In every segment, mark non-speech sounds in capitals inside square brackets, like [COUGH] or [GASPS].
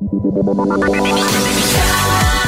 Yeah.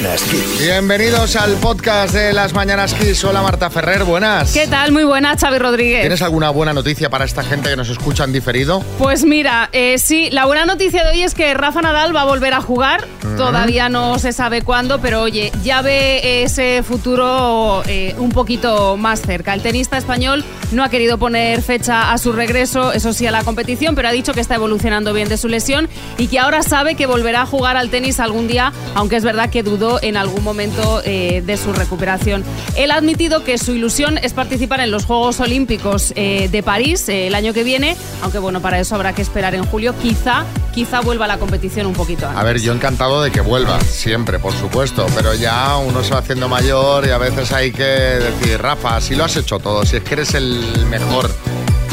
Mañanas Kiss. Bienvenidos al podcast de Las Mañanas Kiss. Hola Marta Ferrer, buenas. ¿Qué tal? Muy buena, Xavi Rodríguez. ¿Tienes alguna buena noticia para esta gente que nos escucha en diferido? Pues mira, eh, sí, la buena noticia de hoy es que Rafa Nadal va a volver a jugar. Todavía no se sabe cuándo, pero oye, ya ve ese futuro eh, un poquito más cerca. El tenista español no ha querido poner fecha a su regreso, eso sí, a la competición, pero ha dicho que está evolucionando bien de su lesión y que ahora sabe que volverá a jugar al tenis algún día, aunque es verdad que dudó en algún momento eh, de su recuperación. Él ha admitido que su ilusión es participar en los Juegos Olímpicos eh, de París eh, el año que viene, aunque bueno, para eso habrá que esperar en julio. Quizá, quizá vuelva a la competición un poquito antes. A ver, yo encantado de que vuelva, siempre, por supuesto, pero ya uno se va haciendo mayor y a veces hay que decir, Rafa, si lo has hecho todo, si es que eres el mejor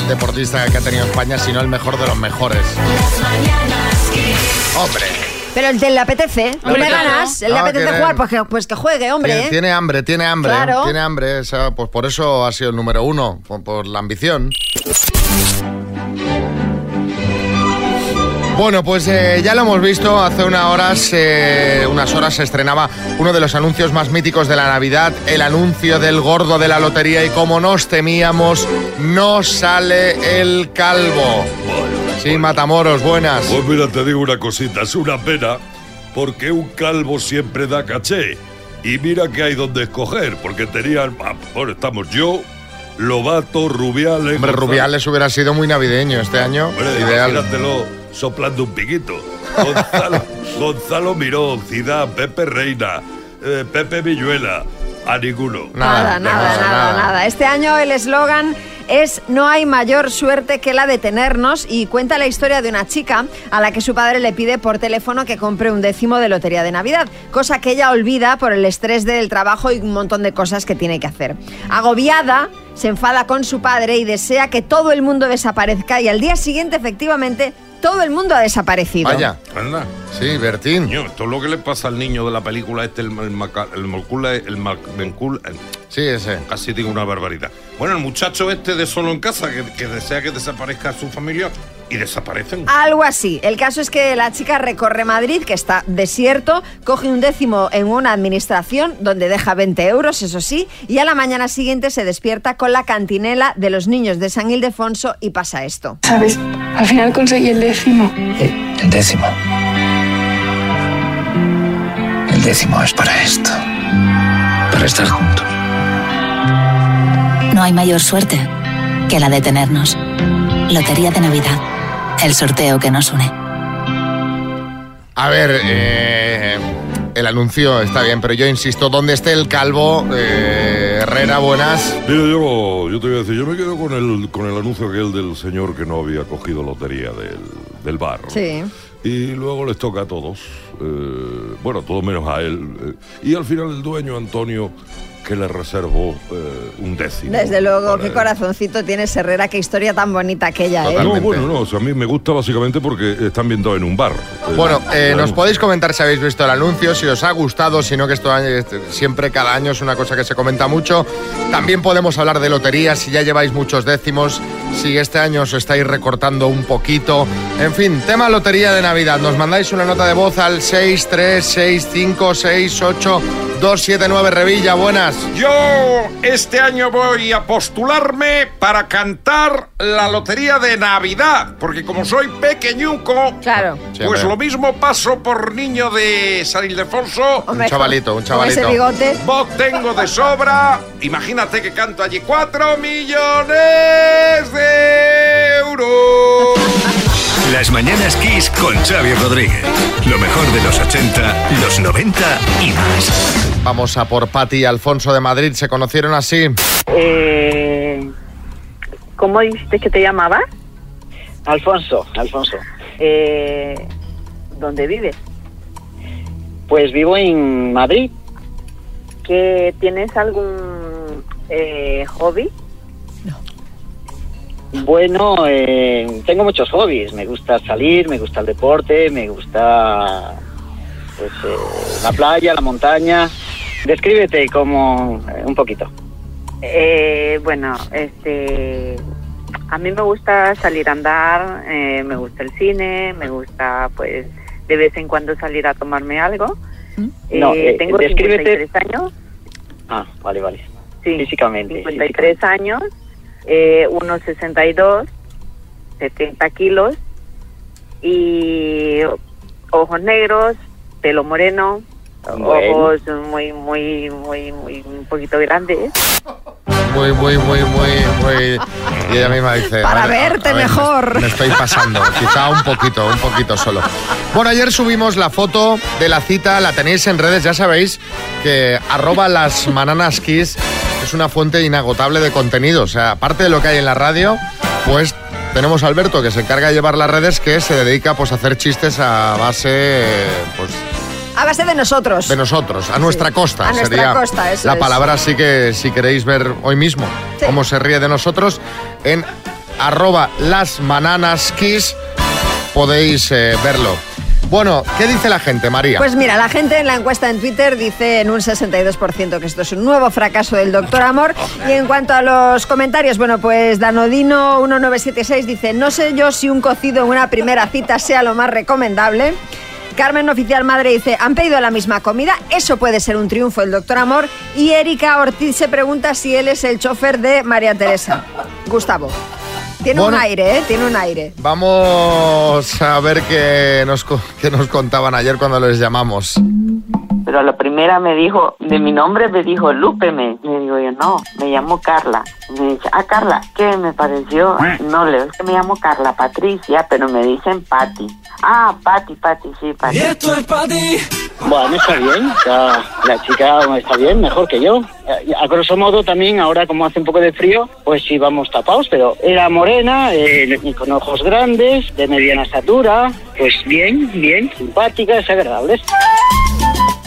deportista que ha tenido España, si no el mejor de los mejores. Las mañanas Kiss. Hombre, Pero el le apetece, no Hombre, claro. ganas, le No, apetece tiene- jugar, pues que, pues que juegue, hombre. tiene, ¿eh? tiene hambre, tiene hambre, Claro. tiene hambre, o sea, pues por eso ha sido el número uno, por, por la ambición. Bueno, pues eh, ya lo hemos visto, hace unas horas, eh, unas horas se estrenaba uno de los anuncios más míticos de la Navidad, el anuncio del gordo de la lotería y como nos temíamos, no sale el calvo. Sí, Matamoros, buenas. Pues mira, te digo una cosita, es una pena porque un calvo siempre da caché. Y mira que hay donde escoger, porque tenían, ah, bueno, estamos yo, Lobato, Rubiales... Hombre, Gonzalo- Rubiales hubiera sido muy navideño este año, Hombre, ideal. soplando un piquito. [LAUGHS] Gonzalo, Gonzalo Miró, Zidane, Pepe Reina, eh, Pepe Villuela, a ninguno. Nada, nada, nada, nada, nada, Este año el eslogan es No hay mayor suerte que la de tenernos y cuenta la historia de una chica a la que su padre le pide por teléfono que compre un décimo de lotería de Navidad, cosa que ella olvida por el estrés del trabajo y un montón de cosas que tiene que hacer. Agobiada, se enfada con su padre y desea que todo el mundo desaparezca y al día siguiente efectivamente todo el mundo ha desaparecido. Vaya, Anda. sí, Bertín. Niño, esto es lo que le pasa al niño de la película este, el, el, Maca- el el el- Sí, ese. Casi digo una barbaridad. Bueno, el muchacho este de solo en casa que, que desea que desaparezca su familia y desaparecen. Algo así. El caso es que la chica recorre Madrid, que está desierto, coge un décimo en una administración donde deja 20 euros, eso sí, y a la mañana siguiente se despierta con la cantinela de los niños de San Ildefonso y pasa esto. ¿Sabes? Al final conseguí el décimo. El décimo. El décimo es para esto. Para estar juntos. No hay mayor suerte que la de tenernos. Lotería de Navidad. El sorteo que nos une. A ver, eh, el anuncio está bien, pero yo insisto, ¿dónde esté el calvo? Eh, Herrera, buenas. Mira, yo, yo te voy a decir, yo me quedo con el, con el anuncio aquel del señor que no había cogido lotería del, del bar. Sí. Y luego les toca a todos. eh, bueno, todo menos a él. eh, y al final el dueño, Antonio, que le reservó eh, un décimo. Desde luego, qué él. corazoncito tienes Herrera, qué historia tan bonita aquella, ¿eh? No, bueno, no, o sea, a mí me gusta básicamente porque está ambientado en un bar. Eh, Bueno, eh, nos podéis comentar si habéis visto el anuncio, si os ha gustado, si no, que esto eh, siempre cada año es una cosa que se comenta mucho. También podemos hablar de loterías, si ya lleváis muchos décimos, si este año os estáis recortando un poquito. En fin, tema lotería de Navidad. Nos mandáis una nota de voz al 636568279 Revilla. Buenas. Yo este año voy a postularme para cantar la lotería de Navidad, porque como soy pequeñuco, Claro. Pues lo mismo paso por niño de San Ildefonso. Hombre, chavalito, un con ese chavalito. bigote. Voz tengo de sobra. Imagínate que canto allí cuatro millones de euros. Las mañanas Kiss con Xavi Rodríguez. Lo mejor de los 80, los 90 y más. Vamos a por Pati y Alfonso de Madrid. Se conocieron así. Eh, ¿Cómo dijiste que te llamabas? Alfonso, Alfonso. Eh, ¿Dónde vives? Pues vivo en Madrid. ¿Que tienes algún eh, hobby? Bueno, eh, tengo muchos hobbies. Me gusta salir, me gusta el deporte, me gusta pues, eh, la playa, la montaña. Descríbete como eh, un poquito. Eh, bueno, este, a mí me gusta salir a andar, eh, me gusta el cine, me gusta, pues, de vez en cuando salir a tomarme algo. No, Eh, eh, tengo descríbete- 53 años. Ah, vale, vale. Sí, Físicamente. 53 años, eh, 1,62, 70 kilos y ojos negros, pelo moreno, Bueno. ojos muy, muy, muy, muy, un poquito grandes. Muy, muy, muy, muy, muy. Y ella misma dice. Para "Vale, a- verte a ver, mejor". Me, me estoy pasando. Quizá un poquito, un poquito solo. Bueno, ayer subimos la foto de la cita, la tenéis en redes, ya sabéis que arroba las mananas kiss es una fuente inagotable de contenido. O sea, aparte de lo que hay en la radio, pues tenemos a Alberto que se encarga de llevar las redes, que se dedica pues a hacer chistes a base pues A base de nosotros. de nosotros, a nuestra costa. A nuestra sería costa, eso la es. palabra, así que si queréis ver hoy mismo cómo se ríe de nosotros, en arroba las mananas kiss podéis eh, verlo. Bueno, ¿qué dice la gente, María? Pues mira, la gente en la encuesta en Twitter dice en un 62% que esto es un nuevo fracaso del Doctor Amor. Y en cuanto a los comentarios, bueno, pues Danodino1976 dice, no sé yo si un cocido en una primera cita sea lo más recomendable. Carmen Oficial Madre dice, ¿han pedido la misma comida? Eso puede ser un triunfo del Doctor Amor. Y Erika Ortiz se pregunta si él es el chofer de María Teresa. [LAUGHS] Gustavo. Tiene Bueno. un aire, ¿eh? Tiene un aire. Vamos a ver qué nos, qué nos contaban ayer cuando les llamamos. Pero a la primera me dijo, de mi nombre me dijo, Lupe, me, me digo yo, no, me llamo Carla. Me dice, ah, Carla, ¿qué me pareció? No, le digo, es que me llamo Carla Patricia, pero me dicen Patti. Ah, Patti, Patti, sí, Patti. esto es para ti. Bueno, está bien. ya la chica está bien, mejor que yo. Eh, A grosso modo también, ahora como hace un poco de frío, pues sí vamos tapados, pero era morena, eh, con ojos grandes, de mediana estatura, pues bien, bien, simpática, es agradable.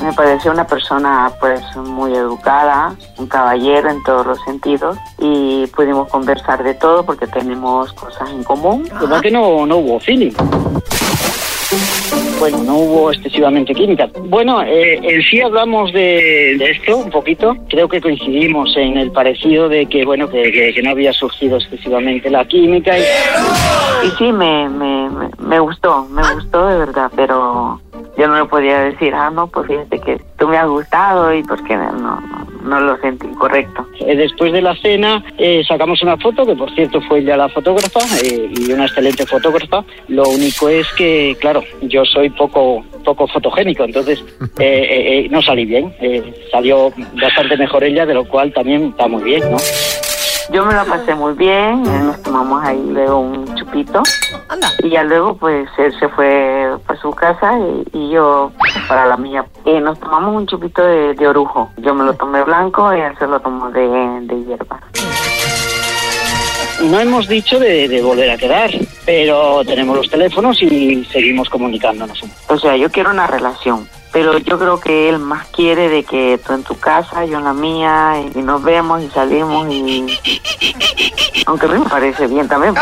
Me pareció una persona pues muy educada, un caballero en todos los sentidos y pudimos conversar de todo porque tenemos cosas en común. ¿Verdad que no, no hubo feeling? Bueno, no hubo excesivamente química. Bueno, eh, en sí hablamos de, de esto un poquito. Creo que coincidimos en el parecido de que, bueno, que, no había surgido excesivamente la química. Y... Sí, me, me, me, gustó, me gustó de verdad, pero yo no le podía decir, ah, no, pues fíjate que tú me has gustado y porque no, no, no lo sentí correcto. Eh, Después de la cena eh, sacamos una foto, que por cierto fue ella la fotógrafa eh, y una excelente fotógrafa. Lo único es que, claro, yo soy poco poco fotogénico, entonces [LAUGHS] eh, eh, eh, no salí bien. Eh, salió bastante mejor ella, de lo cual también está muy bien, ¿no? Yo me la pasé muy bien, nos tomamos ahí luego un chupito y ya luego pues él se fue para su casa y, y yo para la mía. Eh, nos tomamos un chupito de, de orujo, yo me lo tomé blanco y él se lo tomó de, de hierba. No hemos dicho de, de volver a quedar, pero tenemos los teléfonos y seguimos comunicándonos. O sea, yo quiero una relación, pero yo creo que él más quiere de que tú en tu casa, yo en la mía, y, nos vemos y salimos y... Aunque a mí me parece bien también.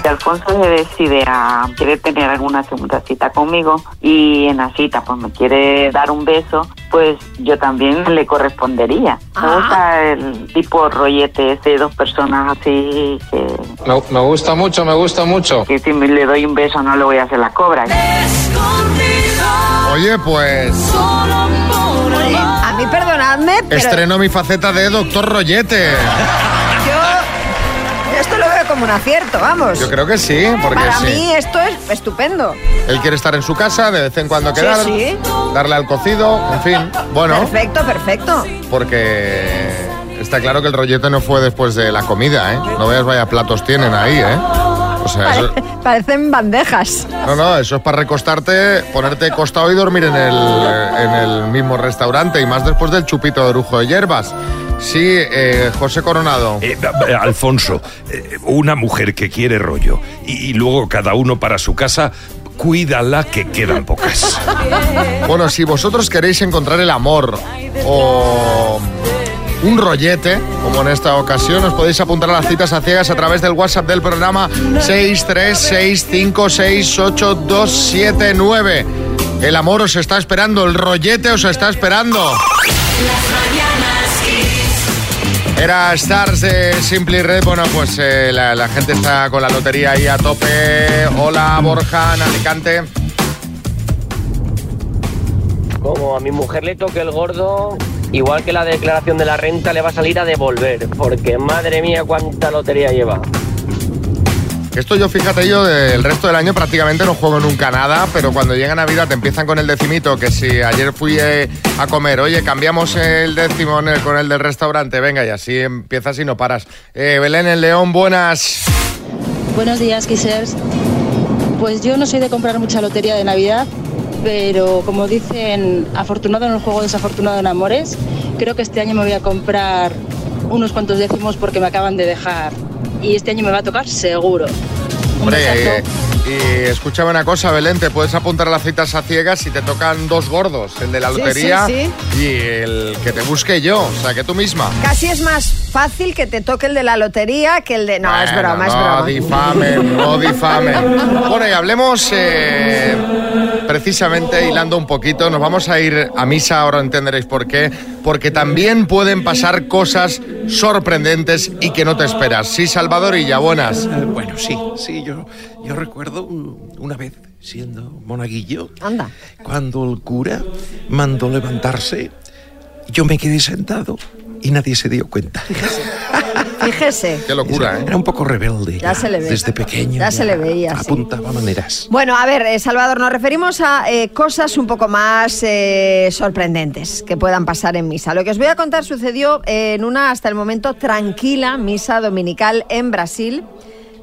Si Alfonso se decide a quiere tener alguna segunda cita conmigo y en la cita pues me quiere dar un beso, pues yo también le correspondería. Me gusta el tipo rollete ese de dos personas así que, Me, me gusta mucho, me gusta mucho. que si me le doy un beso no le voy a hacer la cobra. Oye, pues A mí perdonadme, pero estreno mi faceta de doctor Rollete. yo esto lo veo como un acierto, vamos. Yo creo que sí, porque Para sí. mí esto es estupendo. Él quiere estar en su casa, de vez en cuando Sí, quedar, sí. darle al cocido, en fin. Bueno, Perfecto, perfecto. porque está claro que el rollete no fue después de la comida, ¿eh? No veas vaya platos tienen ahí, ¿eh? O sea, eso, Pare- parecen bandejas. no, no, eso es para recostarte, ponerte costado y dormir en el, en el mismo restaurante, y más después del chupito de orujo de hierbas. Sí, eh, José Coronado. Eh, eh, Alfonso, eh, una mujer que quiere rollo y, y luego cada uno para su casa, cuídala que quedan pocas. Bueno, si vosotros queréis encontrar el amor o un rollete, como en esta ocasión, os podéis apuntar a las citas a ciegas a través del WhatsApp del programa 636568279. El amor os está esperando, el rollete os está esperando. Era Stars de Simply Red. Bueno, pues eh, la, la gente está con la lotería ahí a tope. Hola, Borja, en Alicante. Como a mi mujer le toque el gordo, igual que la declaración de la renta le va a salir a devolver, porque madre mía cuánta lotería lleva. Esto yo, fíjate, yo el resto del año prácticamente no juego nunca nada, pero cuando llega Navidad te empiezan con el decimito, que si ayer fui eh, a comer, oye, cambiamos el décimo con el del restaurante, venga, y así empiezas y no paras. Eh, Belén, en León, buenas. Buenos días, Kissers. Pues yo no soy de comprar mucha lotería de Navidad, pero como dicen, afortunado en el juego, desafortunado en amores, creo que este año me voy a comprar unos cuantos décimos porque me acaban de dejar. Y este año me va a tocar seguro. Hombre, eh, y escúchame una cosa, Belén, te puedes apuntar a las citas a ciegas si te tocan dos gordos, el de la Sí, lotería sí, y el que te busque yo, o sea, que tú misma. Casi es más fácil que te toque el de la lotería que el de... No, es Bueno, broma, es no broma. difamen, no difamen. Bueno, y hablemos eh, precisamente, hilando un poquito, nos vamos a ir a misa, ahora entenderéis por qué, porque también pueden pasar cosas sorprendentes y que no te esperas. Sí, Salvadorilla, buenas. Eh, Bueno, sí, sí, yo, yo recuerdo un- una vez siendo monaguillo, Anda. cuando el cura mandó levantarse, yo me quedé sentado y nadie se dio cuenta. Fíjese. Qué locura, ¿eh? Era un poco rebelde. Ya se le ve. Desde pequeño. Ya se le veía, sí. Apuntaba maneras. Bueno, a ver, eh, Salvador, nos referimos a eh, cosas un poco más eh, sorprendentes que puedan pasar en misa. Lo que os voy a contar sucedió en una, hasta el momento, tranquila misa dominical en Brasil.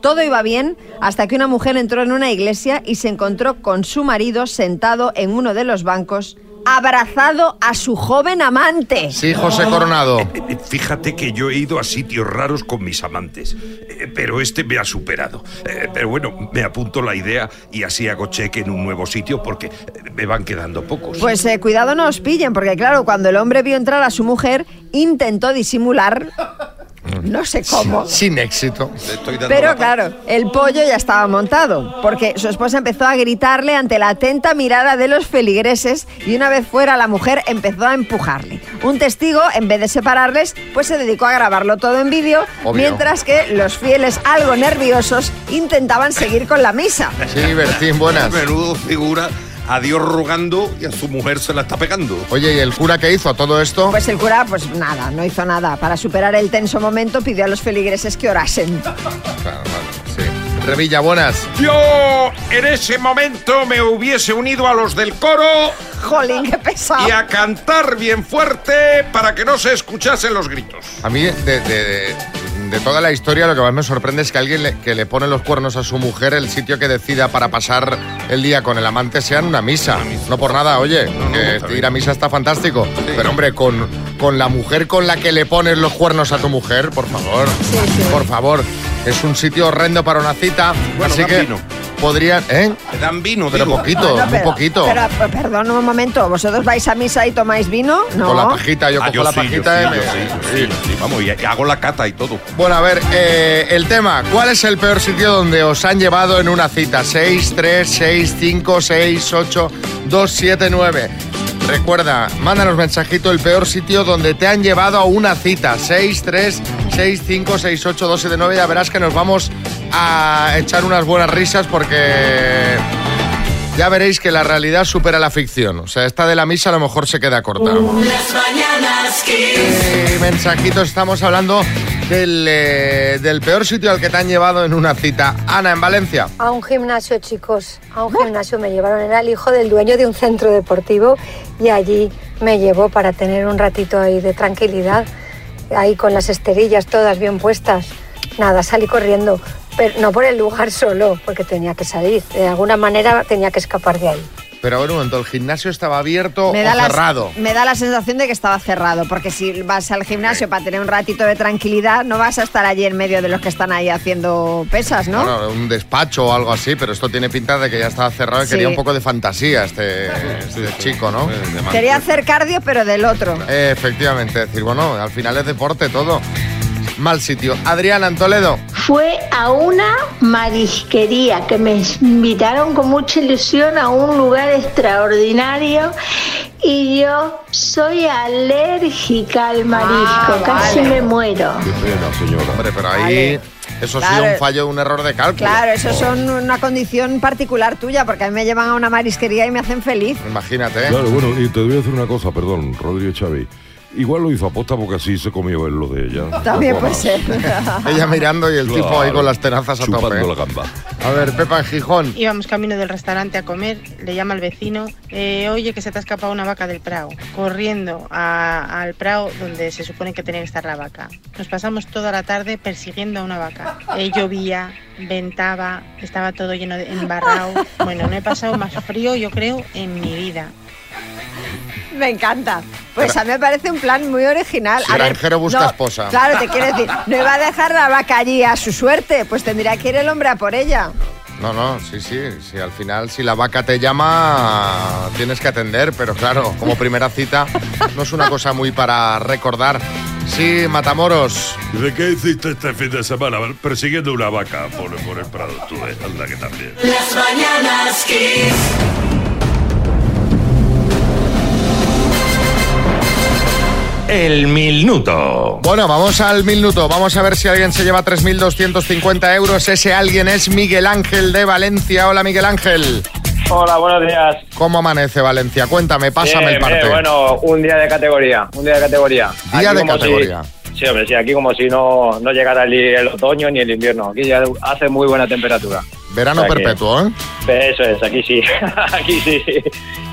Todo iba bien hasta que una mujer entró en una iglesia y se encontró con su marido sentado en uno de los bancos, abrazado a su joven amante. Sí, José Coronado. Eh, [LAUGHS] Fíjate que yo he ido a sitios raros con mis amantes, eh, pero este me ha superado. Eh, Pero bueno, me apunto la idea y así hago cheque en un nuevo sitio porque eh, me van quedando pocos. Pues eh, cuidado no os pillen, porque claro, cuando el hombre vio entrar a su mujer, intentó disimular, no sé cómo. Sin éxito. Pero claro, el pollo ya estaba montado, porque su esposa empezó a gritarle ante la atenta mirada de los feligreses y una vez fuera la mujer empezó a empujarle. Un testigo, en vez de separarles, pues se dedicó a grabarlo todo en vídeo, mientras que los fieles, algo nerviosos, intentaban seguir con la misa. Sí, Bertín, buenas. Menudo figura a Dios rogando y a su mujer se la está pegando. Oye, ¿y el cura qué hizo a todo esto? Pues el cura, pues nada, no hizo nada. Para superar el tenso momento pidió a los feligreses que orasen. [LAUGHS] Claro, bueno, sí. Revilla, buenas. Yo en ese momento me hubiese unido a los del coro Jolín, qué pesado. y a cantar bien fuerte para que no se escuchasen los gritos. A mí, de, de- de- de toda la historia, lo que más me sorprende es que alguien le, que le pone los cuernos a su mujer, el sitio que decida para pasar el día con el amante sea en una misa. No por nada, oye, que ir a misa está fantástico. Pero hombre, con, con la mujer con la que le pones los cuernos a tu mujer, por favor. Por favor. Es un sitio horrendo para una cita. Bueno, así que vino. Podrían. ¿Eh? Te dan vino, Pero digo. poquito, Bueno, muy pero- poquito. Pero, pues, perdón un momento, ¿vosotros vais a misa y tomáis vino? No. Con la pajita, yo Ah, cojo yo la sí, yo pajita sí, y me- yo sí, sí, sí, vamos, y hago la cata y todo. Bueno, a ver, eh, el tema. ¿Cuál es el peor sitio donde os han llevado en una cita? 6, 3, 6, 5, 6, 8, 2, 7, 9. Recuerda, mándanos mensajito el peor sitio donde te han llevado a una cita. 6, 3, 6, 5, 6, 8, 2, 7, 9. Ya verás que nos vamos a echar unas buenas risas porque ya veréis que la realidad supera la ficción. O sea, esta de la misa a lo mejor se queda corta. Las mañanas. Eh, mensajitos, estamos hablando del, eh, del peor sitio al que te han llevado en una cita. Ana, en Valencia. A un gimnasio, chicos, a un gimnasio me llevaron. Era el hijo del dueño de un centro deportivo y allí me llevó para tener un ratito ahí de tranquilidad, ahí con las esterillas todas bien puestas. Nada, salí corriendo, pero no por el lugar [LAUGHS] solo, porque tenía que salir. De alguna manera tenía que escapar de ahí. Pero a ver un momento, ¿el gimnasio estaba abierto o Me da, la, cerrado? me da la sensación de que estaba cerrado, porque si vas al gimnasio para tener un ratito de tranquilidad, no vas a estar allí en medio de los que están ahí haciendo pesas, ¿no? Bueno, un despacho o algo así, pero esto tiene pinta de que ya estaba cerrado y Sí. quería un poco de fantasía este, este chico, ¿no? Quería hacer cardio, pero del otro. Eh, efectivamente, decir, bueno, al final es deporte todo. Mal sitio. Adrián, en Toledo. Fue a una marisquería que me invitaron con mucha ilusión a un lugar extraordinario y yo soy alérgica al marisco, casi vale. me muero. Hombre, pero ahí Vale. eso ha sido un fallo, un error de cálculo. Claro, eso son una condición particular tuya, porque a mí me llevan a una marisquería y me hacen feliz. Imagínate. Claro, bueno, y te voy a decir una cosa, perdón, Rodríguez Chávez. Igual lo hizo aposta porque así se comió él lo de ella. También puede ser. [LAUGHS] Ella mirando y el tipo ahí Claro, con las tenazas a tope. la gamba. A ver, Pepa en Gijón. Íbamos camino del restaurante a comer, le llama al vecino, eh, oye que se te ha escapado una vaca del Prado, corriendo a- al Prado donde se supone que tenía que estar la vaca. Nos pasamos toda la tarde persiguiendo a una vaca. Eh, llovía, ventaba, estaba todo lleno de embarrado. Bueno, no he pasado más frío yo creo en mi vida. [LAUGHS] Me encanta. Pues a mí me parece un plan muy original. Si A ver, granjero busca esposa. Claro, te quiero decir, no iba a dejar la vaca allí a su suerte, pues tendría que ir el hombre a por ella. No, no, sí, sí, sí. Al final, si la vaca te llama, tienes que atender, pero claro, como primera cita, no es una cosa muy para recordar. Sí, Matamoros. ¿De qué hiciste este fin de semana? Persiguiendo una vaca por, por el Prado, tú, eh, anda que también. Las mañanas Kiss. El minuto. Bueno, vamos al minuto. Vamos a ver si alguien se lleva 3.250 euros. Ese alguien es Miguel Ángel de Valencia. Hola, Miguel Ángel. Hola, buenos días. ¿Cómo amanece Valencia? Cuéntame, pásame Bien, el parte. bien, bueno, un día de categoría, un día de categoría. Día Aquí de categoría. si- sí, hombre, sí, aquí como si no, no llegara el, el otoño ni el invierno. Aquí ya hace muy buena temperatura. Verano O sea que- perpetuo, ¿eh? Eso es, aquí sí, [LAUGHS] aquí sí.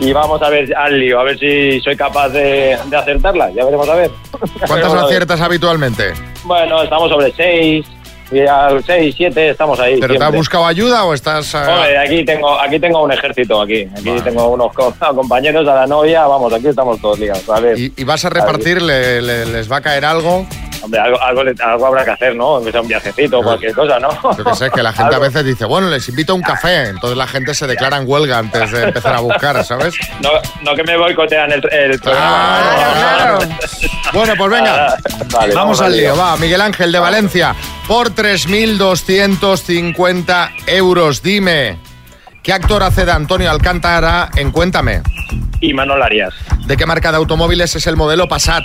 Y vamos a ver al lío, a ver si soy capaz de, de acertarla. Ya veremos a ver. [LAUGHS] ¿Cuántas aciertas habitualmente? Bueno, estamos sobre 6, 6, 7, estamos ahí. ¿Pero te has buscado ayuda o estás...? eh, Hombre, aquí tengo, aquí tengo un ejército aquí. Aquí tengo unos co- [LAUGHS] compañeros a la novia, vamos, aquí estamos todos ligados. A ver. ¿Y, y vas a repartir? ¿Le- le- ¿Les va a caer algo? Hombre, algo, algo, le- algo habrá que hacer, ¿no? Que sea un viajecito o cualquier cosa, ¿no? Yo que sé, que la gente a [LAUGHS] veces dice, bueno, les invito a un café. Entonces la gente se declara en huelga antes de empezar a buscar, ¿sabes? [LAUGHS] No, no que me boicotean el, el programa. [LAUGHS] Bueno, pues venga. Ah, vale, vamos, al lío. Va, Miguel Ángel de Valencia. Por 3.250 euros, dime, ¿qué actor hace de Antonio Alcántara en Cuéntame? Y Manuel Arias. ¿De qué marca de automóviles es el modelo Passat?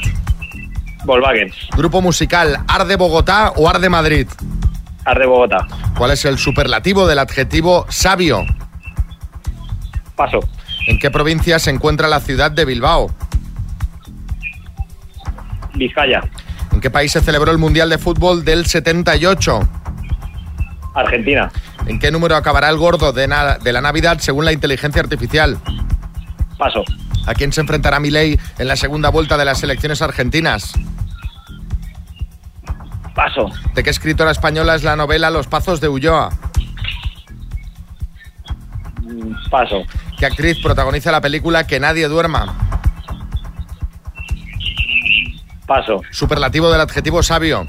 Volkswagen. Grupo musical, ¿Arde Bogotá o Arde Madrid? Arde Bogotá. ¿Cuál es el superlativo del adjetivo sabio? Paso. ¿En qué provincia se encuentra la ciudad de Bilbao? Vizcaya. ¿En qué país se celebró el Mundial de Fútbol del 78? Argentina. ¿En qué número acabará el gordo de, de la Navidad según la inteligencia artificial? Paso. ¿A quién se enfrentará Milei en la segunda vuelta de las elecciones argentinas? Paso. ¿De qué escritora española es la novela Los Pazos de Ulloa? Paso. ¿Qué actriz protagoniza la película Que nadie duerma? Paso. Superlativo del adjetivo sabio.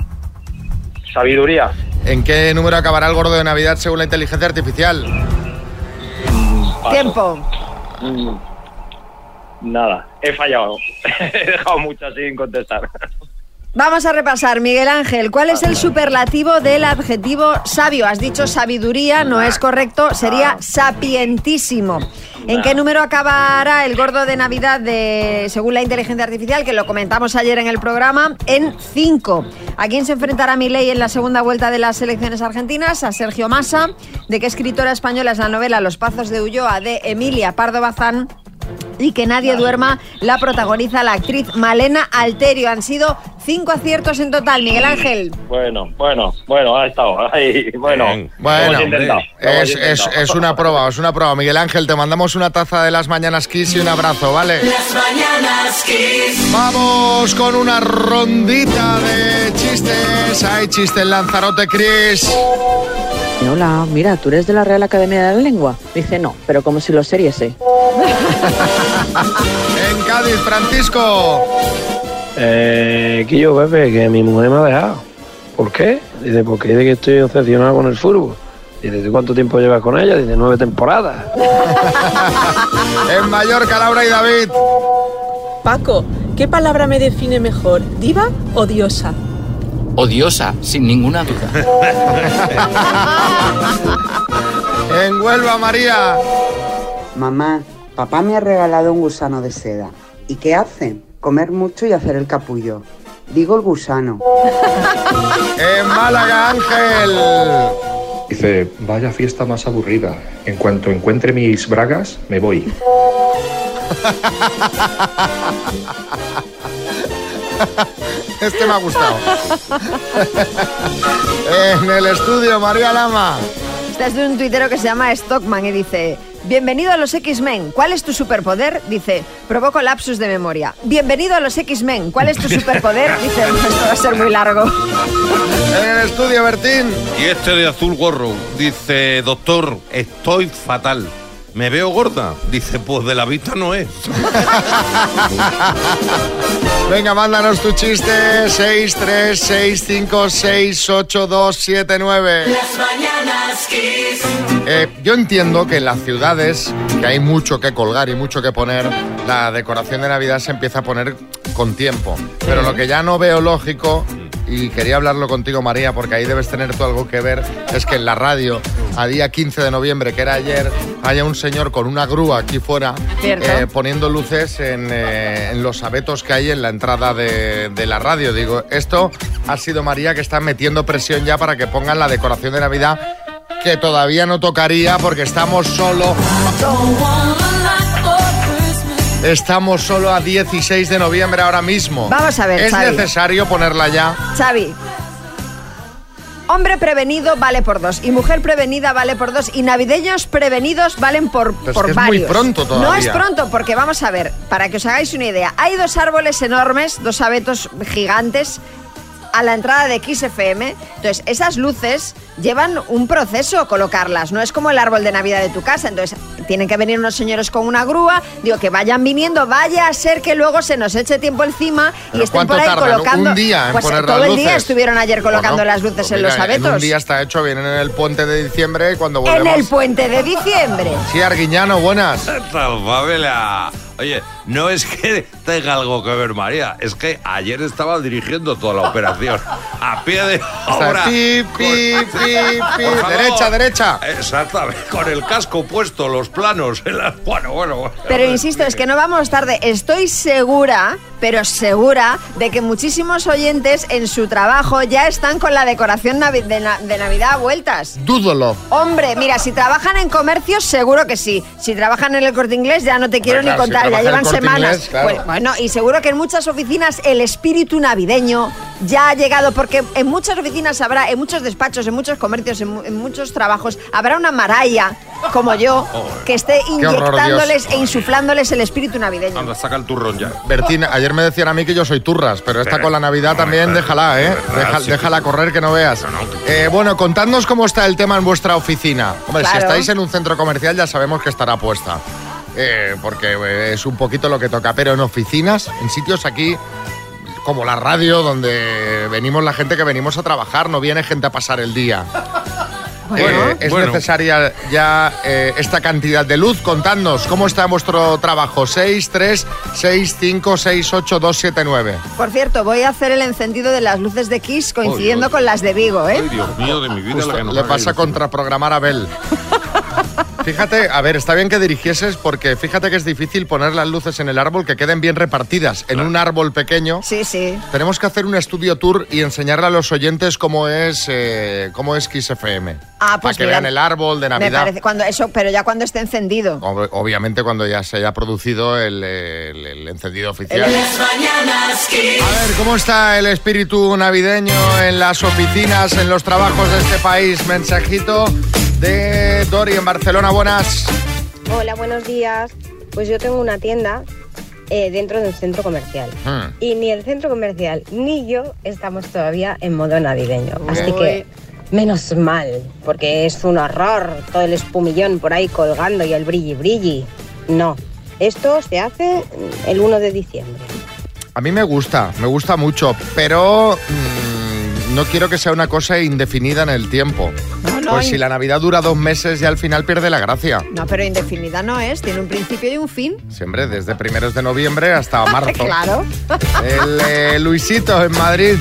Sabiduría. ¿En qué número acabará el gordo de Navidad según la inteligencia artificial? Tiempo. Mm, Nada. He fallado. [LAUGHS] He dejado muchas sin contestar. Vamos a repasar, Miguel Ángel, ¿cuál es el superlativo del adjetivo sabio? Has dicho sabiduría, no es correcto, sería sapientísimo. ¿En qué número acabará el gordo de Navidad de, según la inteligencia artificial, que lo comentamos ayer en el programa? En 5. ¿A quién se enfrentará Milei en la segunda vuelta de las elecciones argentinas? A Sergio Massa. ¿De qué escritora española es la novela Los Pazos de Ulloa de Emilia Pardo Bazán? Y que nadie duerma la protagoniza la actriz Malena Alterio. Han sido cinco aciertos en total, Miguel Ángel. Bueno, bueno, bueno, ha estado. Ahí, bueno, Bueno, es, es- es una prueba, es una prueba. Miguel Ángel, te mandamos una taza de las mañanas Kiss y un abrazo, ¿vale? Las mañanas Kiss. Vamos con una rondita de chistes. Hay chiste en Lanzarote, Chris. Hola, mira, ¿tú eres de la Real Academia de la Lengua? Dice, no, pero como si lo seriese. [LAUGHS] En Cádiz, Francisco. Eh, que yo, Pepe, que mi mujer me ha dejado. ¿Por qué? Dice, porque dice que estoy obsesionado con el fútbol. Dice, ¿tú cuánto tiempo llevas con ella? Dice, nueve temporadas. [LAUGHS] En Mallorca, Laura y David. Paco, ¿qué palabra me define mejor, diva o diosa? Odiosa, sin ninguna duda. [LAUGHS] en Huelva, María. Mamá, papá me ha regalado un gusano de seda. ¿Y qué hace? Comer mucho y hacer el capullo. Digo el gusano. en Málaga, Ángel. Dice, vaya fiesta más aburrida. En cuanto encuentre mis bragas, me voy. [LAUGHS] Este me ha gustado. en el estudio, María Lama. Este es de un tuitero que se llama Stockman y dice... Bienvenido a los X-Men. ¿Cuál es tu superpoder? Dice, provoco lapsus de memoria. Bienvenido a los X-Men. ¿Cuál es tu superpoder? Dice, esto va a ser muy largo. En el estudio, Bertín. Y este de azul gorro dice, doctor, estoy fatal. ¿Me veo gorda? Dice, pues de la vista no es. [LAUGHS] Venga, mándanos tu chiste. 6, 3, 6, 5, 6, 8, 2, 7, 9. Las mañanas Kiss. Eh, yo entiendo que en las ciudades, que hay mucho que colgar y mucho que poner, la decoración de Navidad se empieza a poner con tiempo. Pero lo que ya no veo lógico, y quería hablarlo contigo María, porque ahí debes tener tú algo que ver, es que en la radio, a día 15 de noviembre, que era ayer, haya un señor con una grúa aquí fuera eh, poniendo luces en, eh, en los abetos que hay en la entrada de, de la radio. Digo, esto ha sido María que está metiendo presión ya para que pongan la decoración de Navidad que todavía no tocaría porque estamos solo estamos solo a 16 de noviembre ahora mismo. Vamos a ver, ¿Es Xavi. necesario ponerla ya? Xavi. Hombre prevenido vale por dos y mujer prevenida vale por dos y navideños prevenidos valen por, Pero es por que es muy pronto No es todavía. pronto porque vamos a ver, para que os hagáis una idea, hay dos árboles enormes, dos abetos gigantes a la entrada de XFM. Entonces, esas luces llevan un proceso colocarlas, no es como el árbol de Navidad de tu casa. Entonces, tienen que venir unos señores con una grúa, digo que vayan viniendo, vaya a ser que luego se nos eche tiempo encima y ¿Pero estén por ahí tardan? colocando. ¿Un día en pues poner todo las el día estuvieron ayer colocando Bueno, las luces pues en los abetos. En un día está hecho, vienen en el puente de diciembre cuando En volvemos... el puente de diciembre. Sí, Arguiñano, buenas. ¿Qué tal, familia? Oye, no es que tenga algo que ver María, es que ayer estaba dirigiendo toda la operación a pie de obra. pi, pi, Con- pi, pi. [LAUGHS] Por favor. Derecha, derecha. Exactamente, con el casco puesto, los planos. en la- Bueno, bueno, bueno. Pero insisto, es que no vamos tarde. Estoy segura, pero segura, de que muchísimos oyentes en su trabajo ya están con la decoración navi- de, na- de Navidad a vueltas. Dúdolo. Hombre, mira, si trabajan en comercios, seguro que sí. Si trabajan en el corte inglés, ya no te quiero ni claro, si contar, ya llevan semanas. Inglés, claro. Pues, bueno, y seguro que en muchas oficinas el espíritu navideño ya ha llegado, porque en muchas oficinas habrá, en muchos despachos, en muchos comercios, en, en muchos trabajos, habrá una maraya como yo [LAUGHS] que esté horror, inyectándoles Dios. e insuflándoles el espíritu navideño. Anda, saca el turrón ya. Bertín, ayer me decían a mí que yo soy turras, pero esta con la Navidad no, también pero- déjala, ¿eh? pero, Deja- sí, déjala correr que no veas. Eh, bueno, contadnos cómo está el tema en vuestra oficina. Hombre, si Claro. estáis en un centro comercial ya sabemos que estará puesta. Eh, porque eh, es un poquito lo que toca. Pero en oficinas, en sitios aquí como la radio, donde venimos la gente que venimos a trabajar, no viene gente a pasar el día. [LAUGHS] Bueno, Eh, es bueno. necesaria ya eh, esta cantidad de luz. Contadnos, ¿cómo está vuestro trabajo? 6, 3, 6, 5, 6, 8, 2, 7, 9. Por cierto, voy a hacer el encendido de las luces de Kiss coincidiendo Ay, ay. con las de Vigo, ¿eh? Ay, Dios mío, de mi vida Justo la que nos le pasa contraprogramar a Bel. [LAUGHS] Fíjate, a ver, está bien que dirigieses porque fíjate que es difícil poner las luces en el árbol que queden bien repartidas en un árbol pequeño. Sí, sí. Tenemos que hacer un estudio tour y enseñarle a los oyentes cómo es eh, cómo es Kiss FM. Ah, pues para que mira, vean el árbol de Me Navidad. parece cuando eso, pero ya cuando esté encendido. Ob- Obviamente cuando ya se haya producido el, el- el encendido oficial. Kiss. A ver, ¿cómo está el espíritu navideño en las oficinas, en los trabajos de este país? Mensajito de Dori en Barcelona. Buenas. Hola, buenos días. Pues yo tengo una tienda eh, dentro de un centro comercial. Hmm. Y ni el centro comercial ni yo estamos todavía en modo navideño. Así que menos mal, porque es un horror todo el espumillón por ahí colgando y el brilli brilli. No, esto se hace el 1 de diciembre. A mí me gusta, me gusta mucho, pero mm, no quiero que sea una cosa indefinida en el tiempo. No, pues si la Navidad dura dos meses, ya al final pierde la gracia. No, pero indefinida no es, tiene un principio y un fin. Siempre, desde primeros de noviembre hasta [LAUGHS] marzo. claro. [LAUGHS] El eh, Luisito en Madrid.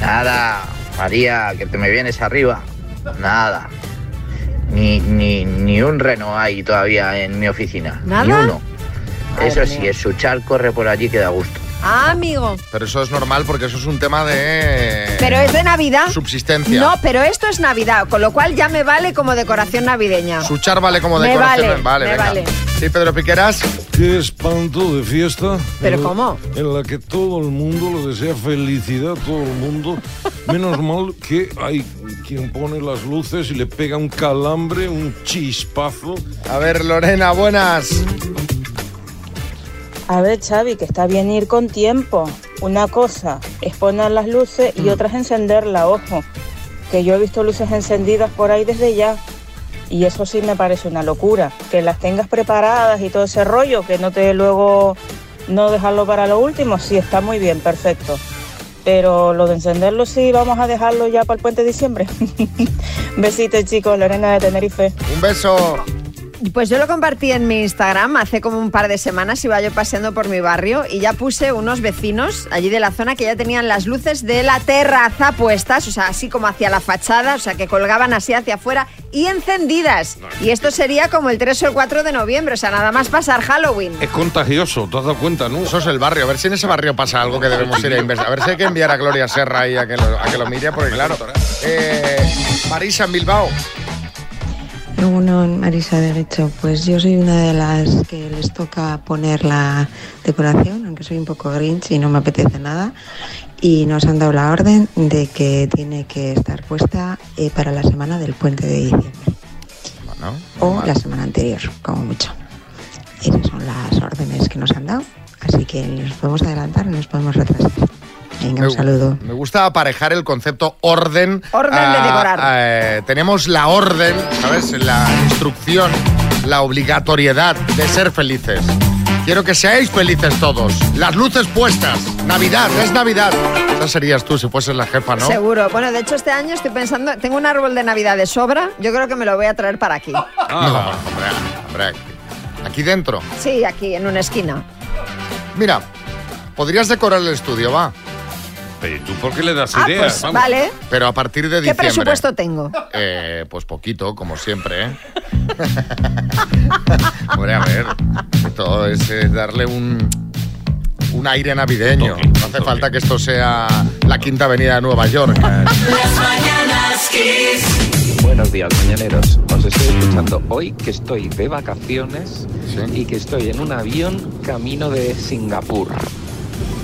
Nada, María, que te me vienes arriba. Nada. Ni, ni, ni un reno hay todavía en mi oficina. ¿Nada? Ni uno. Madre Eso sí, mía. es su char corre por allí que da gusto. Ah, amigo. Pero eso es normal porque eso es un tema de... Pero es de Navidad. Subsistencia. No, pero esto es Navidad, con lo cual ya me vale como decoración navideña. Suchar vale como Me decoración. vale, me venga. vale. Sí, Pedro Piqueras. Qué espanto de fiesta. ¿Pero en la- cómo? En la que todo el mundo le desea felicidad, todo el mundo. Menos mal que hay quien pone las luces y le pega un calambre, un chispazo. A ver, Lorena, buenas. A ver, Xavi, que está bien ir con tiempo. Una cosa es poner las luces y otra es encenderla, ojo. Que yo he visto luces encendidas por ahí desde ya. Y eso sí me parece una locura. Que las tengas preparadas y todo ese rollo, que no te luego no dejarlo para lo último, sí está muy bien, perfecto. Pero lo de encenderlo sí, vamos a dejarlo ya para el puente de diciembre. [LAUGHS] Besitos, chicos, Lorena de Tenerife. Un beso. Pues yo lo compartí en mi Instagram hace como un par de semanas, iba yo paseando por mi barrio y ya puse unos vecinos allí de la zona que ya tenían las luces de la terraza puestas, o sea, así como hacia la fachada, o sea, que colgaban así hacia afuera y encendidas. Y esto sería como el 3 o el 4 de noviembre, o sea, nada más pasar Halloween. Es contagioso, ¿te has dado cuenta, no? Eso es el barrio. A ver si en ese barrio pasa algo que debemos ir a investigar. A ver si hay que enviar a Gloria Serra ahí a que lo, a que lo mire, porque claro. Eh, Marisa en Bilbao. Uno, Marisa de Guecho, pues yo soy una de las que les toca poner la decoración, aunque soy un poco grinch y no me apetece nada. Y nos han dado la orden de que tiene que estar puesta eh, para la semana del puente de diciembre. o la semana anterior, como mucho. Esas son las órdenes que nos han dado. Así que nos podemos adelantar ni nos podemos retrasar. Venga, un saludo. Me gusta aparejar el concepto orden. Orden de decorar. a- eh, tenemos la orden, ¿sabes? La instrucción, la obligatoriedad de ser felices. Quiero que seáis felices todos. Las luces puestas. Navidad, es Navidad. Esa serías tú si fueses la jefa, ¿no? Seguro. Bueno, de hecho este año estoy pensando, tengo un árbol de Navidad de sobra, yo creo que me lo voy a traer para aquí. No, hombre, hombre. Aquí dentro. Sí, aquí, en una esquina. Mira, podrías decorar el estudio, va. Pero ¿y tú por qué le das Ah, ideas? pues Vamos. vale. Pero a partir de ¿Qué diciembre. presupuesto tengo? Eh, pues poquito, como siempre, ¿eh? [LAUGHS] A ver, esto es eh, darle un, un aire navideño. no hace falta que esto sea la quinta avenida de Nueva York. Buenos días, mañaneros. Os estoy escuchando hoy que estoy de vacaciones y que estoy en un avión camino de Singapur.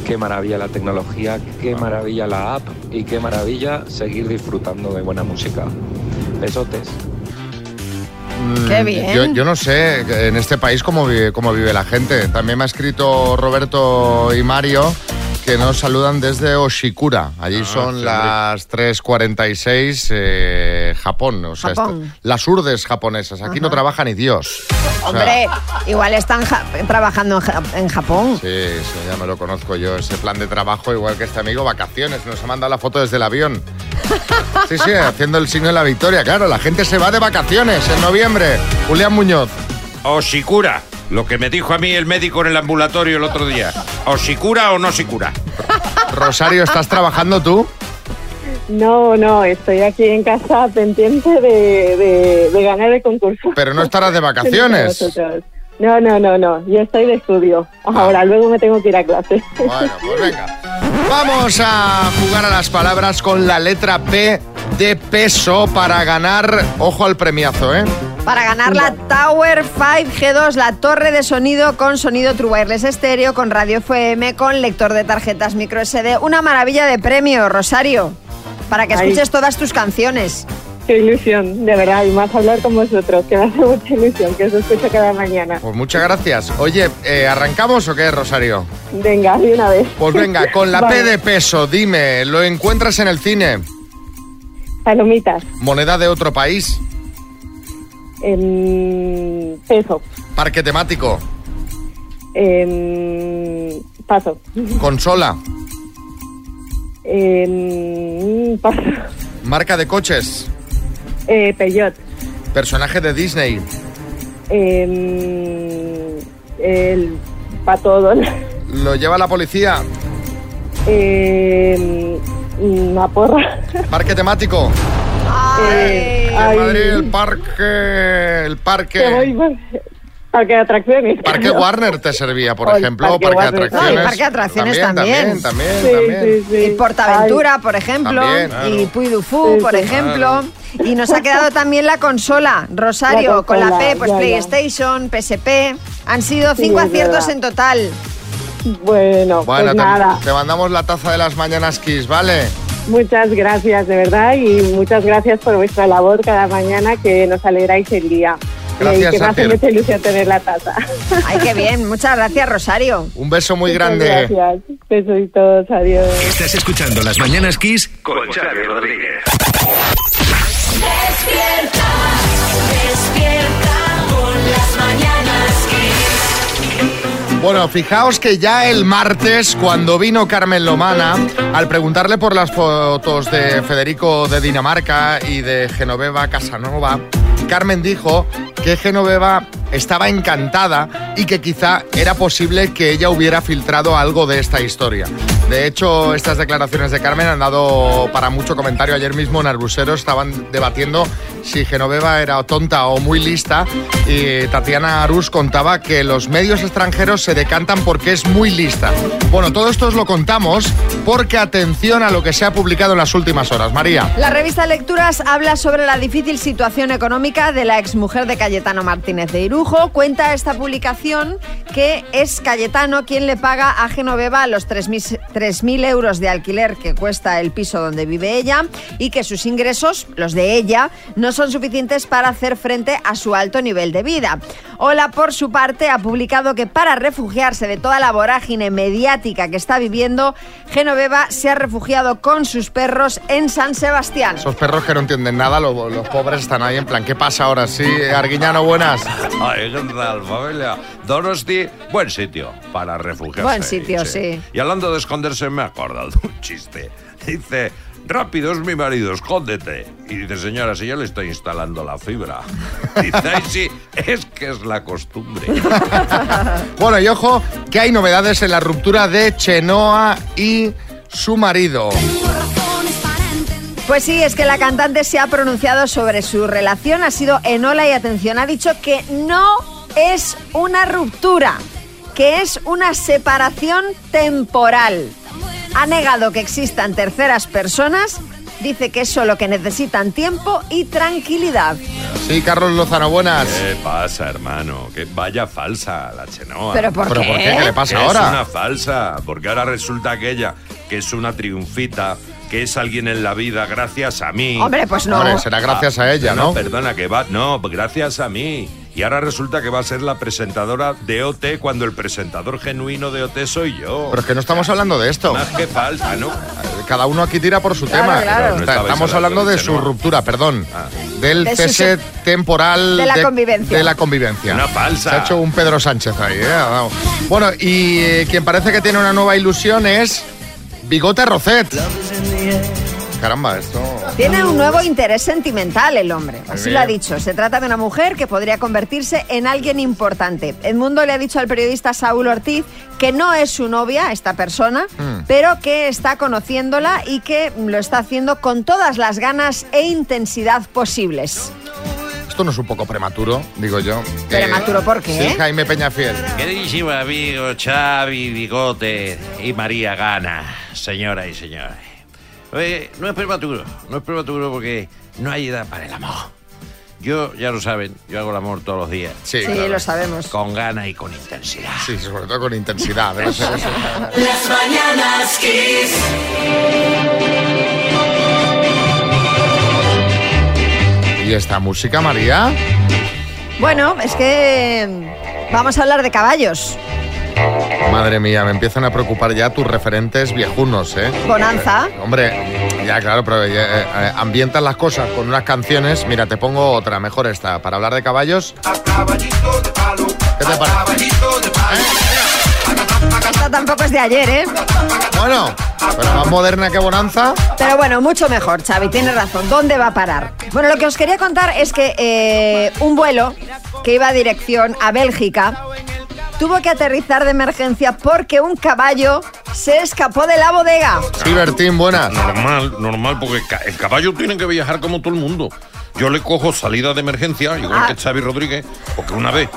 Qué maravilla la tecnología, qué maravilla la app y qué maravilla seguir disfrutando de buena música. Besotes. Qué Mm, bien. Yo, yo no sé en este país cómo vive, cómo vive la gente. También me ha escrito Roberto y Mario que nos saludan desde Oshikura. Allí son sí, las 3.46, eh, Japón. O sea, Japón. las urdes japonesas. Aquí no trabaja ni Dios. O sea, Hombre, igual están ja- trabajando en, Ja- en Japón. Sí, sí, ya me lo conozco yo, ese plan de trabajo, igual que este amigo, vacaciones, nos ha mandado la foto desde el avión. [LAUGHS] Sí, sí, haciendo el signo de la victoria, claro, la gente se va de vacaciones en noviembre. Julián Muñoz. Oshikura. Lo que me dijo a mí el médico en el ambulatorio el otro día. ¿Oshikura o no Shikura? Rosario, ¿estás trabajando tú? No, no, estoy aquí en casa pendiente de, de- de ganar el concurso. Pero no estarás de [LAUGHS] vacaciones. No, no, no, no, yo estoy de estudio. Ahora, luego me tengo que ir a clase. Bueno, pues [LAUGHS] venga. Vamos a jugar a las palabras con la letra P de peso para ganar, ojo al premiazo, ¿eh? Para ganar la Tower 5G2, la torre de sonido con sonido True Wireless estéreo, con radio FM, con lector de tarjetas micro SD. Una maravilla de premio, Rosario, para que escuches todas tus canciones. Qué ilusión, de verdad, y más hablar con vosotros, que me hace mucha ilusión, que os escucho cada mañana. Pues muchas gracias. Oye, eh, ¿arrancamos o qué, Rosario? Venga, de una vez. Pues venga, con la [LAUGHS] P de peso, dime, ¿lo encuentras en el cine? Palomitas, ¿Moneda de otro país? em, peso, ¿Parque temático? em, paso, ¿Consola? em, paso, ¿Marca de coches? Eh, Peyot, ¿Personaje de Disney? em, el pato Donald, ¿Lo lleva la policía? una porra. Parque temático. Eh, En Madrid, el parque. El que parque. voy Parque de atracciones. Parque Warner te servía, por O el ejemplo, Parque parque, de atracciones. No, y parque de atracciones también. también. También, Sí, también. sí, sí. Y Portaventura, por ejemplo, También, claro. y Puy du Fou, Sí, por sí. ejemplo. Y nos ha quedado también la consola, Rosario, La con la P, pues ya, ya. PlayStation, PSP. Han sido cinco aciertos verdad. en total. Bueno, Bueno, pues nada. te mandamos la taza de las mañanas Kiss, ¿vale? Muchas gracias, de verdad, y muchas gracias por vuestra labor cada mañana que nos alegráis el día. Gracias, y que me hace mucha ilusión tener la taza. Ay, qué bien. Muchas gracias, Rosario. Un beso muy Muchas grande. Gracias. Besitos, adiós. Estás escuchando Las Mañanas Kiss Con Xavi Rodríguez. Despierta, despierta con las mañanas Kiss. Bueno, fijaos que ya el martes, cuando vino Carmen Lomana, al preguntarle por las fotos de Federico de Dinamarca y de Genoveva Casanova, Carmen dijo que Genoveva estaba encantada y que quizá era posible que ella hubiera filtrado algo de esta historia. De hecho, estas declaraciones de Carmen han dado para mucho comentario. Ayer mismo en Arbusero estaban debatiendo si Genoveva era tonta o muy lista y Tatiana Arús contaba que los medios extranjeros se decantan porque es muy lista. Bueno, todo esto os lo contamos porque atención a lo que se ha publicado en las últimas horas. María. La revista Lecturas habla sobre la difícil situación económica de la exmujer de Cayetano Martínez de Irujo. Cuenta esta publicación que es Cayetano quien le paga a Genoveva los 3.000 3.000 euros de alquiler que cuesta el piso donde vive ella y que sus ingresos, los de ella, no son suficientes para hacer frente a su alto nivel de vida. Hola, por su parte, ha publicado que para refugiarse de toda la vorágine mediática que está viviendo, Genoveva se ha refugiado con sus perros en San Sebastián. Esos perros que no entienden nada, lo- los, pobres están ahí en plan, ¿qué pasa ahora? Sí, Arguiñano, buenas. [LAUGHS] Ay, ¿qué tal, familia? Donosti, buen sitio para refugiarse. Buen sitio, sí. Y hablando de esconderse, me he acordado de un chiste. Dice, rápido es mi marido, escóndete. Y dice, señora, si yo le estoy instalando la fibra. Dice, ay, sí, es que es la costumbre. [LAUGHS] Bueno, y ojo, que hay novedades en la ruptura de Chenoa y su marido. Pues sí, es que la cantante se ha pronunciado sobre su relación, ha sido en ola y atención, ha dicho que no es una ruptura, que es una separación temporal. Ha negado que existan terceras personas, dice que es solo que necesitan tiempo y tranquilidad. Sí, Carlos Lozano, buenas. ¿Qué pasa, hermano? Que vaya falsa la chenoa. ¿Pero por ¿Pero qué? por qué? ¿Qué le pasa ahora? Es una falsa, porque ahora resulta que ella, que es una triunfita, que es alguien en la vida gracias a mí. Hombre, pues no. Hombre, será gracias a ella, ¿no? perdona, que va. No, gracias a mí. Y ahora resulta que va a ser la presentadora de OT cuando el presentador genuino de OT soy yo. Pero es que no estamos hablando de esto. Más que falsa, ¿no? Cada uno aquí tira por su Claro, tema. claro. Pero no Estamos hablando de su ruptura, perdón. Del De su cese se- temporal de la convivencia. de la convivencia. Una falsa. Se ha hecho un Pedro Sánchez ahí, ¿eh? Bueno, y eh, quien parece que tiene una nueva ilusión es Bigote Rocet. Caramba, esto... Tiene un nuevo interés sentimental el hombre, así bien. lo ha dicho. Se trata de una mujer que podría convertirse en alguien importante. Edmundo le ha dicho al periodista Saúl Ortiz que no es su novia, esta persona, Mm. pero que está conociéndola y que lo está haciendo con todas las ganas e intensidad posibles. Esto no es un poco prematuro, digo yo. ¿Prematuro por qué? Sí, Jaime Peñafiel. Queridísimo amigo Xavi, Bigote y María Gana, señoras y señores. Oye, no es prematuro, no es prematuro porque no hay edad para el amor. Yo, ya lo saben, yo hago el amor todos los días. Sí, Sí, lo sabemos. Con gana y con intensidad. Sí, sobre todo con intensidad. [LAUGHS] Las mañanas Kiss. ¿Y esta música, María? Bueno, es que vamos a hablar de caballos. Madre mía, me empiezan a preocupar ya tus referentes viejunos, ¿eh? Bonanza. Eh, hombre, ya claro, pero eh, eh, ambientan las cosas con unas canciones. Mira, te pongo otra, mejor esta. Para hablar de caballos. ¿Qué te parece? Esta tampoco es de ayer, ¿eh? Bueno, pero más moderna que Bonanza. Pero bueno, mucho mejor, Xavi, tienes razón. ¿Dónde va a parar? Bueno, lo que os quería contar es que eh, un vuelo que iba a dirección a Bélgica tuvo que aterrizar de emergencia porque un caballo se escapó de la bodega. Sí, Bertín, buenas. Normal, normal, porque el caballo tiene que viajar como todo el mundo. Yo le cojo salida de emergencia, igual Ah. que Xavi Rodríguez, porque una vez,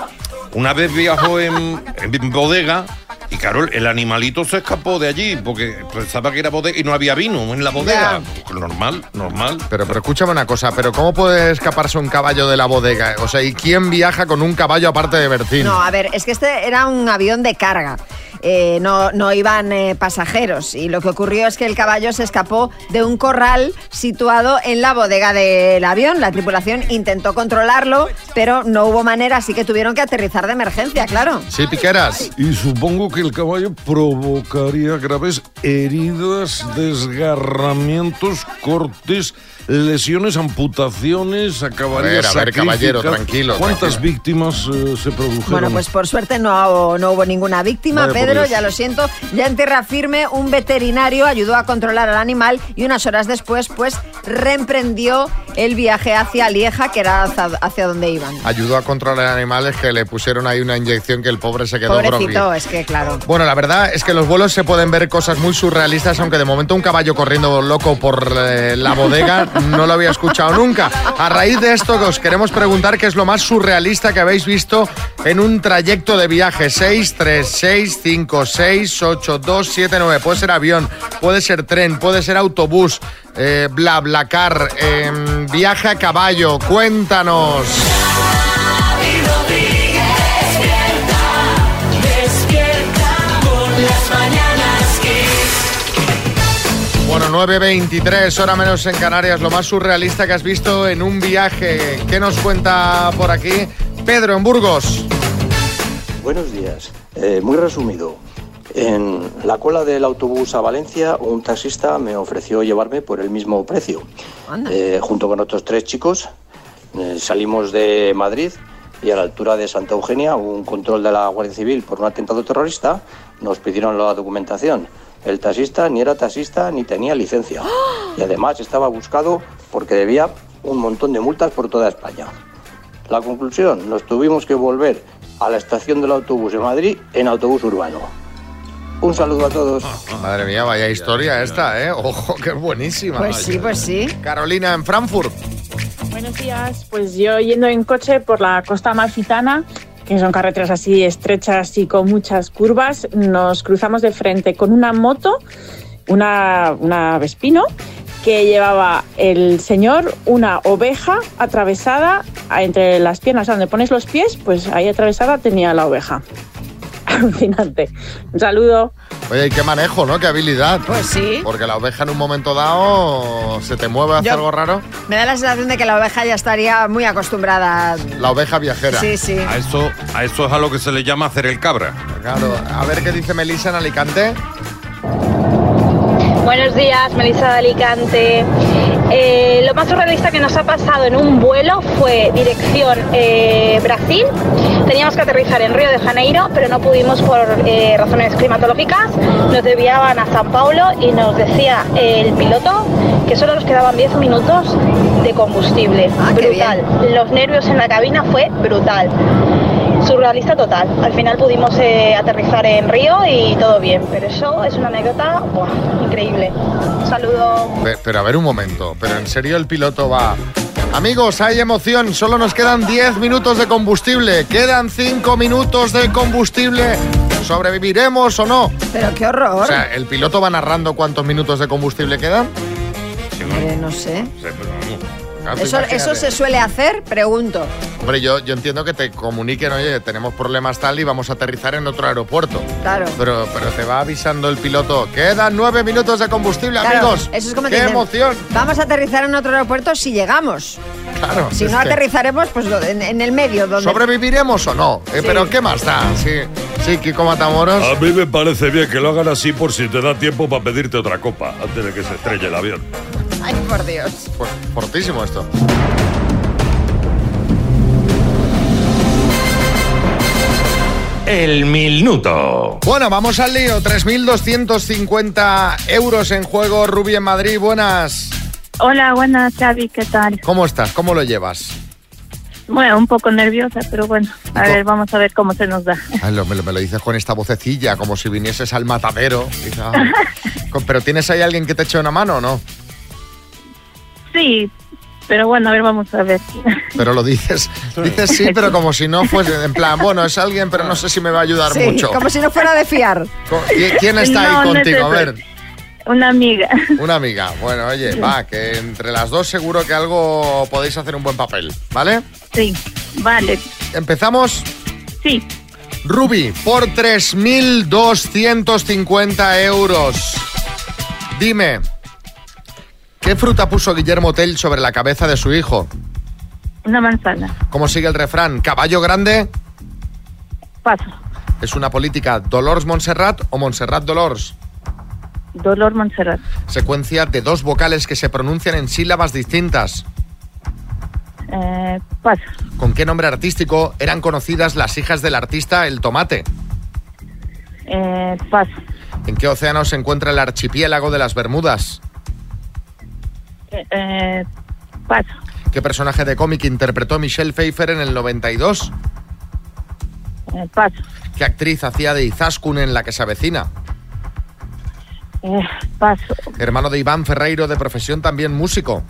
una vez viajó en, en bodega y claro, el animalito se escapó de allí porque pensaba que era bodega y no había vino en la bodega. Pues normal, normal. Pero, pero escúchame una cosa, pero ¿cómo puede escaparse un caballo de la bodega? O sea, ¿y quién viaja con un caballo aparte de Bertín? No, a ver, es que este era un avión de carga. Eh, no, no iban eh, pasajeros y lo que ocurrió es que el caballo se escapó de un corral situado en la bodega del avión. La tripulación intentó controlarlo, pero no hubo manera, así que tuvieron que aterrizar de emergencia, claro. Sí, Piqueras. Y supongo que el caballo provocaría graves heridas, desgarramientos, cortes, lesiones, amputaciones, acabaría A ver, a ver, caballero, tranquilo, ¿Cuántas tranquilo. víctimas eh, se produjeron? Bueno, pues por suerte no, no hubo ninguna víctima, Vaya Pedro, ya lo siento. Ya en tierra firme, un veterinario ayudó a controlar al animal y unas horas después, pues, reemprendió el viaje hacia Lieja, que era hacia, hacia donde iban. Ayudó a controlar animales que le pusieron ahí una inyección que el pobre se quedó Pobrecito, groggy. es que claro. Bueno, la verdad es que en los vuelos se pueden ver cosas muy surrealistas, aunque de momento un caballo corriendo loco por eh, la bodega [LAUGHS] no lo había escuchado nunca. A raíz de esto os queremos preguntar qué es lo más surrealista que habéis visto en un trayecto de viaje. 6, 3, 6, 5, 6, 8, 2, 7, 9. Puede ser avión, puede ser tren, puede ser autobús, eh, bla, bla, car, em, viaje a caballo. Cuéntanos. 9.23, hora menos en Canarias, lo más surrealista que has visto en un viaje. ¿Qué nos cuenta por aquí? Pedro, en Burgos. Buenos días. Eh, muy resumido. En la cola del autobús a Valencia, un taxista me ofreció llevarme por el mismo precio. Eh, junto con otros tres chicos, eh, salimos de Madrid y a la altura de Santa Eugenia, hubo un control de la Guardia Civil por un atentado terrorista, nos pidieron la documentación. El taxista ni era taxista ni tenía licencia. [GASPS] Y además estaba buscado porque debía un montón de multas por toda España. La conclusión, nos tuvimos que volver a la estación del autobús de Madrid en autobús urbano. Un saludo a todos. Madre mía, vaya historia esta, ¿eh? Ojo, que es buenísima. Pues sí, pues sí. Carolina, en Frankfurt. Buenos días, pues yo yendo en coche por la costa amalfitana, que son carreteras así estrechas y con muchas curvas, nos cruzamos de frente con una moto, una, una Vespino, que llevaba el señor una oveja atravesada entre las piernas, donde pones los pies, pues ahí atravesada tenía la oveja. [LAUGHS] Alucinante. Un saludo. Oye, y qué manejo, ¿no? Qué habilidad. Pues sí. Porque la oveja en un momento dado se te mueve, hace Yo- algo raro. Me da la sensación de que la oveja ya estaría muy acostumbrada. La oveja viajera. Sí, sí. A eso, a eso es a lo que se le llama hacer el cabra. Claro. A ver qué dice Melissa en Alicante. Buenos días, Melissa de Alicante. Eh, lo más surrealista que nos ha pasado en un vuelo fue dirección eh, Brasil. Teníamos que aterrizar en Río de Janeiro, pero no pudimos por eh, razones climatológicas. Nos desviaban a San Paulo y nos decía el piloto que solo nos quedaban 10 minutos de combustible. brutal. Los nervios en la cabina fue brutal. Surrealista total. Al final pudimos eh, aterrizar en Río y todo bien, pero eso es una anécdota buah, increíble. Un saludo. Pe- Pero a ver un momento, pero en serio el piloto va... Amigos, hay emoción, solo nos quedan 10 minutos de combustible, quedan 5 minutos de combustible, ¿sobreviviremos o no? Pero qué horror. O sea, ¿el piloto va narrando cuántos minutos de combustible quedan? Eh, no sé. Claro, Eso, eso se suele hacer, pregunto. Hombre, yo, yo entiendo que te comuniquen, oye, tenemos problemas tal y vamos a aterrizar en otro aeropuerto. Claro. Pero, pero te va avisando el piloto, quedan 9 minutos de combustible, Claro, amigos. Eso es como ¡Qué dicen, emoción! Vamos a aterrizar en otro aeropuerto si llegamos. Claro. Si no que- aterrizaremos, pues en, en el medio. Donde... ¿Sobreviviremos o no? Eh, Sí. Pero ¿qué más da? Sí, sí, Kiko Matamoros. A mí me parece bien que lo hagan así por si te da tiempo para pedirte otra copa antes de que se estrelle el avión. Ay, por Dios. Pues fortísimo esto. El minuto. Bueno, vamos al lío. 3.250 euros en juego. Rubi en Madrid, buenas. Hola, buenas, Xavi, ¿qué tal? ¿Cómo estás? ¿Cómo lo llevas? Bueno, un poco nerviosa, pero bueno, a ver, vamos a ver cómo se nos da. Ay, lo- me, lo, me lo dices con esta vocecilla, como si vinieses al matadero. "Ay". [LAUGHS] Con- ¿Pero tienes ahí alguien que te eche una mano o no? Sí, pero bueno, a ver, vamos a ver. Pero lo dices, dices sí, pero como si no fuese, en plan, bueno, es alguien, pero no sé si me va a ayudar Sí, mucho. como si no fuera de fiar. Co- ¿qui- ¿Quién está No, ahí no es contigo? A ver, Una amiga. una amiga. Bueno, oye, va, que entre las dos seguro que algo podéis hacer un buen papel, ¿vale? Sí, vale. ¿Empezamos? Sí. Ruby, por 3.250 euros. Dime, ¿qué fruta puso Guillermo Tell sobre la cabeza de su hijo? Una manzana. ¿Cómo sigue el refrán? ¿Caballo grande? Paso. ¿Es una política Dolors Montserrat o Montserrat Dolors? Dolor Montserrat. Secuencia de dos vocales que se pronuncian en sílabas distintas. Eh, paso. ¿Con qué nombre artístico eran conocidas las hijas del artista El Tomate? Eh, paso. ¿En qué océano se encuentra el archipiélago de las Bermudas? Eh, eh, paso. ¿Qué personaje de cómic interpretó Michelle Pfeiffer en el 92? Eh, paso. ¿Qué actriz hacía de Izaskun en La que se avecina? Eh, paso. Hermano de Iván Ferreiro, de profesión también músico.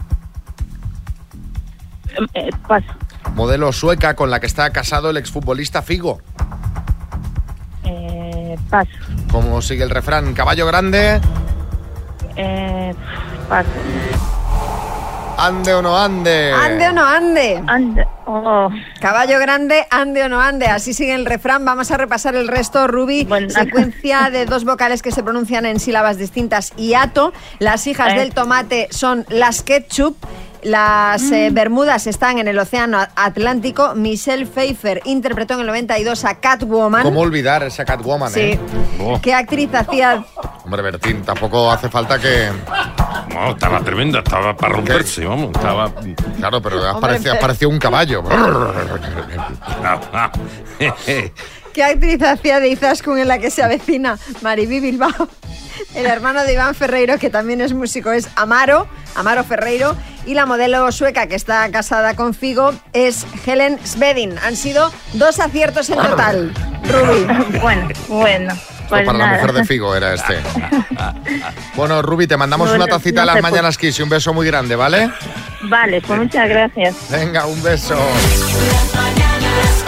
Eh, paso. Modelo sueca con la que está casado el exfutbolista Figo. Eh, paso. ¿Cómo sigue el refrán? Caballo grande, Eh, paso. Ande o no ande. Ande o no ande. Ande. Oh. Caballo grande, ande o no ande. Así sigue el refrán. Vamos a repasar el resto, Ruby. Secuencia de dos vocales que se pronuncian en sílabas distintas. Hiato. Las hijas Eh. del tomate son las ketchup. Las eh, Mm. Bermudas están en el Océano Atlántico. Michelle Pfeiffer interpretó en el 92 a Catwoman. ¿Cómo olvidar esa Catwoman, Sí. eh? Oh, ¿Qué actriz hacía Hombre, Bertín, tampoco hace falta que... no, estaba tremenda, estaba para romperse, vamos, estaba... Claro, pero has parecido, has parecido un caballo. ¿Qué actriz hacía de Izaskun en la que se avecina? Maribí Bilbao. El hermano de Iván Ferreiro, que también es músico, es Amaro, Amaro Ferreiro. Y la modelo sueca que está casada con Figo es Helen Svedin. Han sido dos aciertos en total. Ruby. Bueno, bueno. Pues para la mujer de Figo era este. [LAUGHS] Bueno, Ruby, te mandamos Bueno, una tacita no a las por- mañanas Kiss y un beso muy grande, ¿vale? Vale, pues muchas gracias. Venga, un beso. Las mañanas